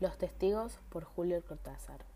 Los testigos por Julio Cortázar.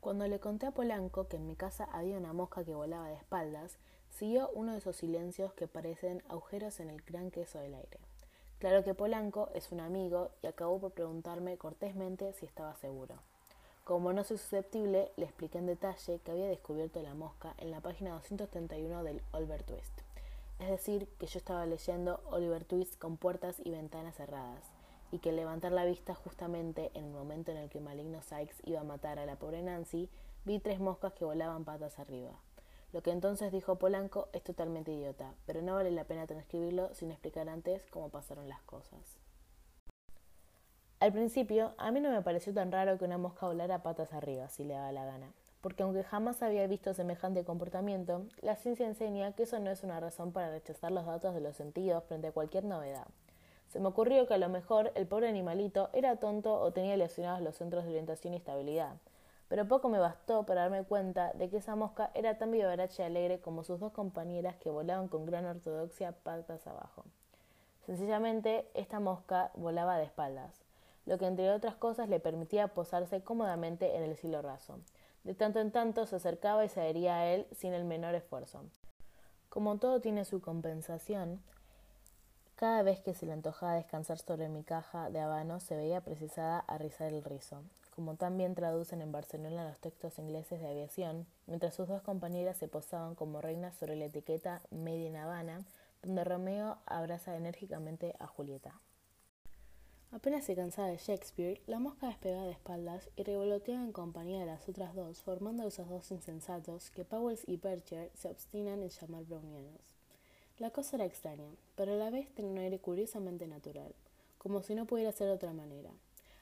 Cuando le conté a Polanco que en mi casa había una mosca que volaba de espaldas, siguió uno de esos silencios que parecen agujeros en el gran queso del aire. Claro que Polanco es un amigo y acabó por preguntarme cortésmente si estaba seguro. Como no soy susceptible, le expliqué en detalle que había descubierto la mosca en la página 231 del Oliver Twist. Es decir, que yo estaba leyendo Oliver Twist con puertas y ventanas cerradas, y que levantar la vista justamente en el momento en el que Maligno Sykes iba a matar a la pobre Nancy, vi tres moscas que volaban patas arriba. Lo que entonces dijo Polanco es totalmente idiota, pero no vale la pena transcribirlo sin explicar antes cómo pasaron las cosas. Al principio, a mí no me pareció tan raro que una mosca volara patas arriba, si le daba la gana, porque aunque jamás había visto semejante comportamiento, la ciencia enseña que eso no es una razón para rechazar los datos de los sentidos frente a cualquier novedad. Se me ocurrió que a lo mejor el pobre animalito era tonto o tenía lesionados los centros de orientación y estabilidad, pero poco me bastó para darme cuenta de que esa mosca era tan vivaracha y alegre como sus dos compañeras que volaban con gran ortodoxia patas abajo. Sencillamente, esta mosca volaba de espaldas, lo que entre otras cosas le permitía posarse cómodamente en el cielo raso. De tanto en tanto se acercaba y se adhería a él sin el menor esfuerzo. Como todo tiene su compensación, cada vez que se le antojaba descansar sobre mi caja de habano se veía precisada a rizar el rizo, como también traducen en Barcelona los textos ingleses de aviación, mientras sus dos compañeras se posaban como reinas sobre la etiqueta Made in Habana, donde Romeo abraza enérgicamente a Julieta. Apenas se cansaba de Shakespeare, la mosca despegaba de espaldas y revoloteaba en compañía de las otras dos, formando esos dos insensatos que Powells y Percher se obstinan en llamar brownianos. La cosa era extraña, pero a la vez tenía un aire curiosamente natural, como si no pudiera ser de otra manera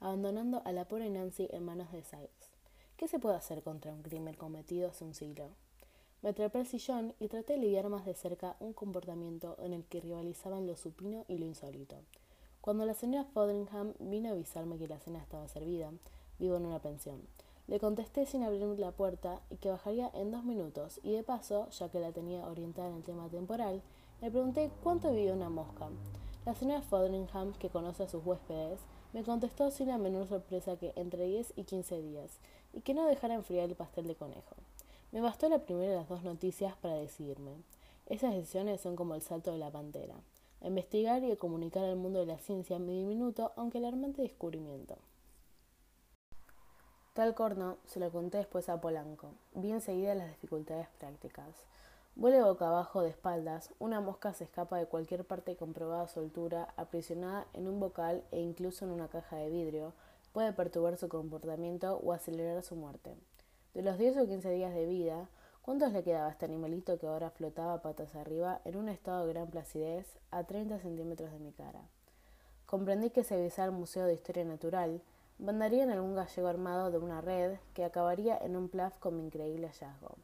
abandonando a la pobre Nancy en manos de Sykes. ¿Qué se puede hacer contra un crimen cometido hace un siglo? Me trepé al sillón y traté de lidiar más de cerca un comportamiento en el que rivalizaban lo supino y lo insólito. Cuando la señora Fotheringham vino a avisarme que la cena estaba servida, vivo en una pensión. Le contesté sin abrir la puerta y que bajaría en dos minutos, y de paso, ya que la tenía orientada en el tema temporal, le pregunté cuánto vivía una mosca. La señora Fotheringham, que conoce a sus huéspedes, me contestó sin la menor sorpresa que entre 10 y 15 días, y que no dejara enfriar el pastel de conejo. Me bastó la primera de las dos noticias para decidirme. Esas decisiones son como el salto de la pantera, investigar y a comunicar al mundo de la ciencia mi diminuto aunque alarmante descubrimiento. Tal corno se lo conté después a Polanco. Vi enseguida las dificultades prácticas. Vuele boca abajo de espaldas, una mosca se escapa de cualquier parte con probada soltura, aprisionada en un bocal e incluso en una caja de vidrio, puede perturbar su comportamiento o acelerar su muerte. De los 10 o 15 días de vida, ¿cuántos le quedaba a este animalito que ahora flotaba patas arriba en un estado de gran placidez a 30 centímetros de mi cara? Comprendí que si avisara al Museo de Historia Natural, mandaría en algún gallego armado de una red que acabaría en un plaf con mi increíble hallazgo.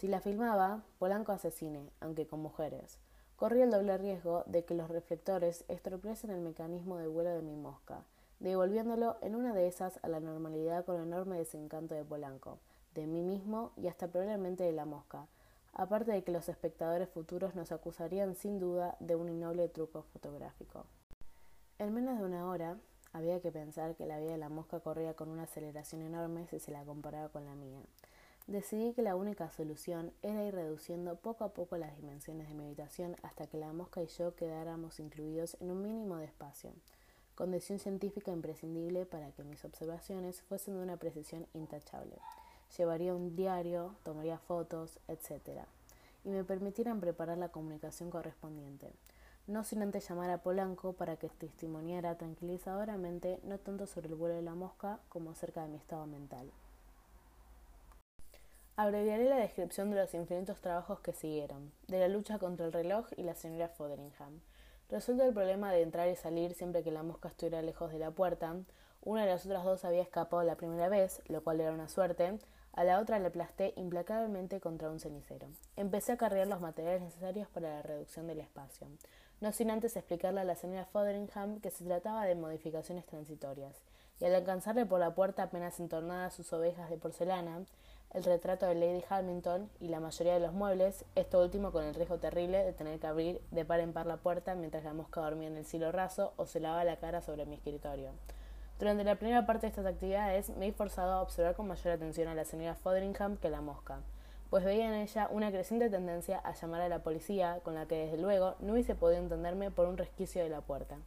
Si la filmaba, Polanco asesine, aunque con mujeres. Corría el doble riesgo de que los reflectores estropeasen el mecanismo de vuelo de mi mosca, devolviéndolo en una de esas a la normalidad con enorme desencanto de Polanco, de mí mismo y hasta probablemente de la mosca, aparte de que los espectadores futuros nos acusarían sin duda de un innoble truco fotográfico. En menos de una hora, había que pensar que la vida de la mosca corría con una aceleración enorme si se la comparaba con la mía decidí que la única solución era ir reduciendo poco a poco las dimensiones de mi habitación hasta que la mosca y yo quedáramos incluidos en un mínimo de espacio, condición científica imprescindible para que mis observaciones fuesen de una precisión intachable. Llevaría un diario, tomaría fotos, etc. y me permitieran preparar la comunicación correspondiente, no sin antes llamar a Polanco para que testimoniara tranquilizadoramente no tanto sobre el vuelo de la mosca como acerca de mi estado mental. Abreviaré la descripción de los infinitos trabajos que siguieron, de la lucha contra el reloj y la señora Fotheringham. Resuelto el problema de entrar y salir siempre que la mosca estuviera lejos de la puerta, una de las otras dos había escapado la primera vez, lo cual era una suerte, a la otra le aplasté implacablemente contra un cenicero. Empecé a cargar los materiales necesarios para la reducción del espacio, no sin antes explicarle a la señora Fotheringham que se trataba de modificaciones transitorias, y al alcanzarle por la puerta apenas entornadas sus ovejas de porcelana, el retrato de Lady Hamilton y la mayoría de los muebles, esto último con el riesgo terrible de tener que abrir de par en par la puerta mientras la mosca dormía en el cielo raso o se lavaba la cara sobre mi escritorio. Durante la primera parte de estas actividades me he forzado a observar con mayor atención a la señora Fotheringham que a la mosca, pues veía en ella una creciente tendencia a llamar a la policía, con la que desde luego no hubiese podido entenderme por un resquicio de la puerta.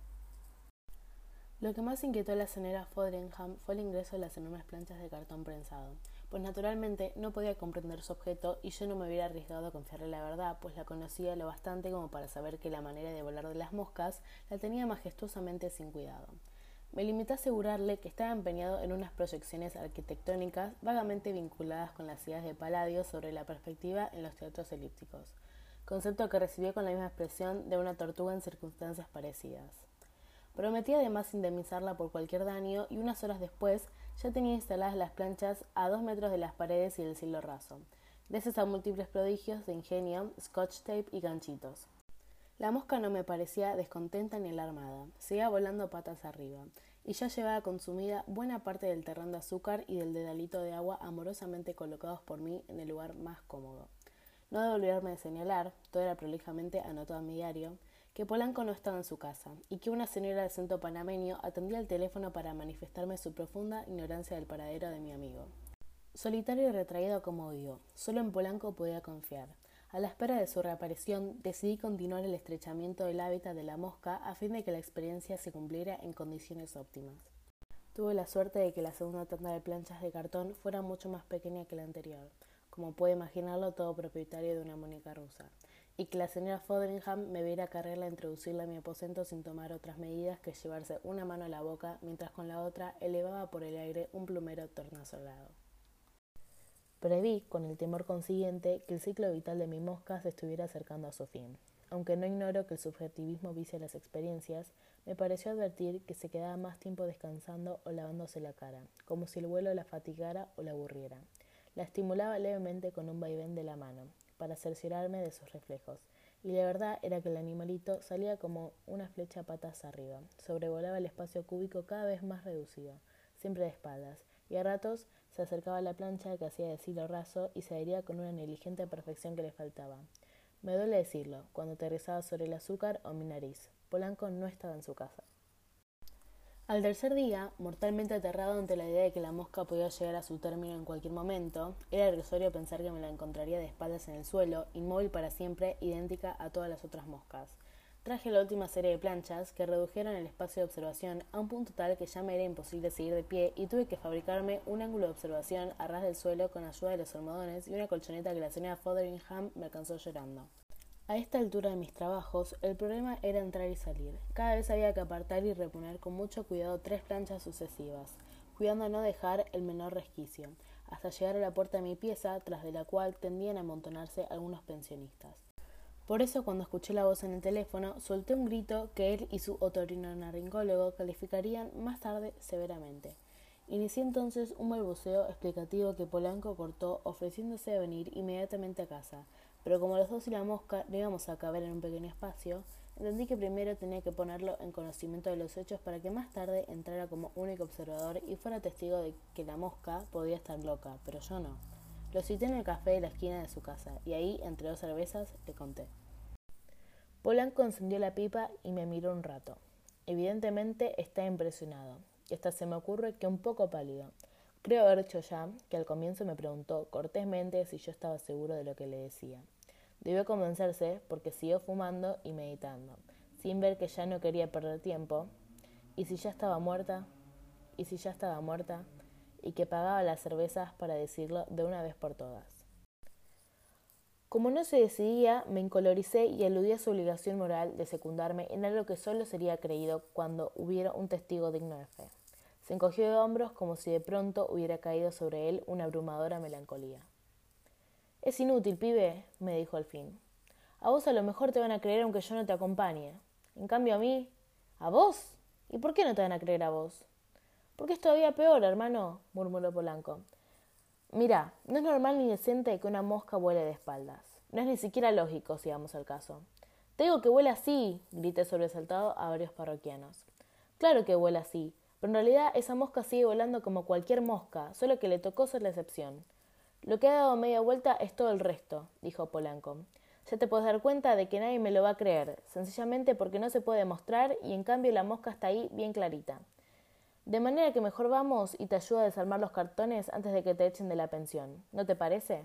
Lo que más inquietó a la señora Fotheringham fue el ingreso de las enormes planchas de cartón prensado, pues naturalmente no podía comprender su objeto y yo no me hubiera arriesgado a confiarle la verdad, pues la conocía lo bastante como para saber que la manera de volar de las moscas la tenía majestuosamente sin cuidado. Me limité a asegurarle que estaba empeñado en unas proyecciones arquitectónicas vagamente vinculadas con las ideas de Palladio sobre la perspectiva en los teatros elípticos, concepto que recibió con la misma expresión de una tortuga en circunstancias parecidas. Prometí además indemnizarla por cualquier daño y unas horas después ya tenía instaladas las planchas a dos metros de las paredes y del cielo raso, gracias a múltiples prodigios de ingenio, scotch tape y ganchitos. La mosca no me parecía descontenta ni alarmada, seguía volando patas arriba, y ya llevaba consumida buena parte del terrón de azúcar y del dedalito de agua amorosamente colocados por mí en el lugar más cómodo. No debo olvidarme de señalar, todo era prolijamente anotado en mi diario, que Polanco no estaba en su casa y que una señora de acento panameño atendía el teléfono para manifestarme su profunda ignorancia del paradero de mi amigo. Solitario y retraído como yo, solo en Polanco podía confiar. A la espera de su reaparición, decidí continuar el estrechamiento del hábitat de la mosca a fin de que la experiencia se cumpliera en condiciones óptimas. Tuve la suerte de que la segunda tanda de planchas de cartón fuera mucho más pequeña que la anterior, como puede imaginarlo todo propietario de una muñeca rusa, y que la señora Fotheringham me viera carrerla a introducirla en mi aposento sin tomar otras medidas que llevarse una mano a la boca mientras con la otra elevaba por el aire un plumero tornasolado. Preví, con el temor consiguiente, que el ciclo vital de mi mosca se estuviera acercando a su fin. Aunque no ignoro que el subjetivismo vicia las experiencias, me pareció advertir que se quedaba más tiempo descansando o lavándose la cara, como si el vuelo la fatigara o la aburriera. La estimulaba levemente con un vaivén de la mano, para cerciorarme de sus reflejos, y la verdad era que el animalito salía como una flecha patas arriba, sobrevolaba el espacio cúbico cada vez más reducido, siempre de espaldas, y a ratos se acercaba a la plancha que hacía de silo raso y se adhería con una negligente perfección que le faltaba. Me duele decirlo, cuando aterrizaba sobre el azúcar o mi nariz. Polanco no estaba en su casa. Al tercer día, mortalmente aterrado ante la idea de que la mosca podía llegar a su término en cualquier momento, era irrisorio pensar que me la encontraría de espaldas en el suelo, inmóvil para siempre, idéntica a todas las otras moscas. Traje la última serie de planchas que redujeron el espacio de observación a un punto tal que ya me era imposible seguir de pie y tuve que fabricarme un ángulo de observación a ras del suelo con ayuda de los almohadones y una colchoneta que la señora Fotheringham me alcanzó llorando. A esta altura de mis trabajos, el problema era entrar y salir. Cada vez había que apartar y reponer con mucho cuidado tres planchas sucesivas, cuidando no dejar el menor resquicio, hasta llegar a la puerta de mi pieza, tras de la cual tendían a amontonarse algunos pensionistas. Por eso, cuando escuché la voz en el teléfono, solté un grito que él y su otorrinolaringólogo calificarían más tarde severamente. Inicié entonces un balbuceo explicativo que Polanco cortó, ofreciéndose a venir inmediatamente a casa, pero como los dos y la mosca no íbamos a caber en un pequeño espacio, entendí que primero tenía que ponerlo en conocimiento de los hechos para que más tarde entrara como único observador y fuera testigo de que la mosca podía estar loca, pero yo no. Lo cité en el café de la esquina de su casa, y ahí, entre dos cervezas, le conté. Polanco encendió la pipa y me miró un rato. Evidentemente está impresionado, y hasta se me ocurre que un poco pálido. Creo haber dicho ya que al comienzo me preguntó cortésmente si yo estaba seguro de lo que le decía. Debió convencerse porque siguió fumando y meditando, sin ver que ya no quería perder tiempo. ¿Y si ya estaba muerta? ¿Y si ya estaba muerta? y que pagaba las cervezas para decirlo de una vez por todas. Como no se decidía, me incoloricé y aludí a su obligación moral de secundarme en algo que solo sería creído cuando hubiera un testigo digno de fe. Se encogió de hombros como si de pronto hubiera caído sobre él una abrumadora melancolía. Es inútil, pibe, me dijo al fin. A vos a lo mejor te van a creer aunque yo no te acompañe. En cambio a mí. ¿A vos? ¿Y por qué no te van a creer a vos? Porque es todavía peor, hermano, murmuró Polanco. Mira, no es normal ni decente que una mosca vuele de espaldas. No es ni siquiera lógico, si vamos al caso. Te digo que vuela así, grité sobresaltado a varios parroquianos. Claro que vuela así, pero en realidad esa mosca sigue volando como cualquier mosca, solo que le tocó ser la excepción. Lo que ha dado media vuelta es todo el resto, dijo Polanco. Ya te puedes dar cuenta de que nadie me lo va a creer, sencillamente porque no se puede mostrar y en cambio la mosca está ahí bien clarita. De manera que mejor vamos y te ayudo a desarmar los cartones antes de que te echen de la pensión. ¿No te parece?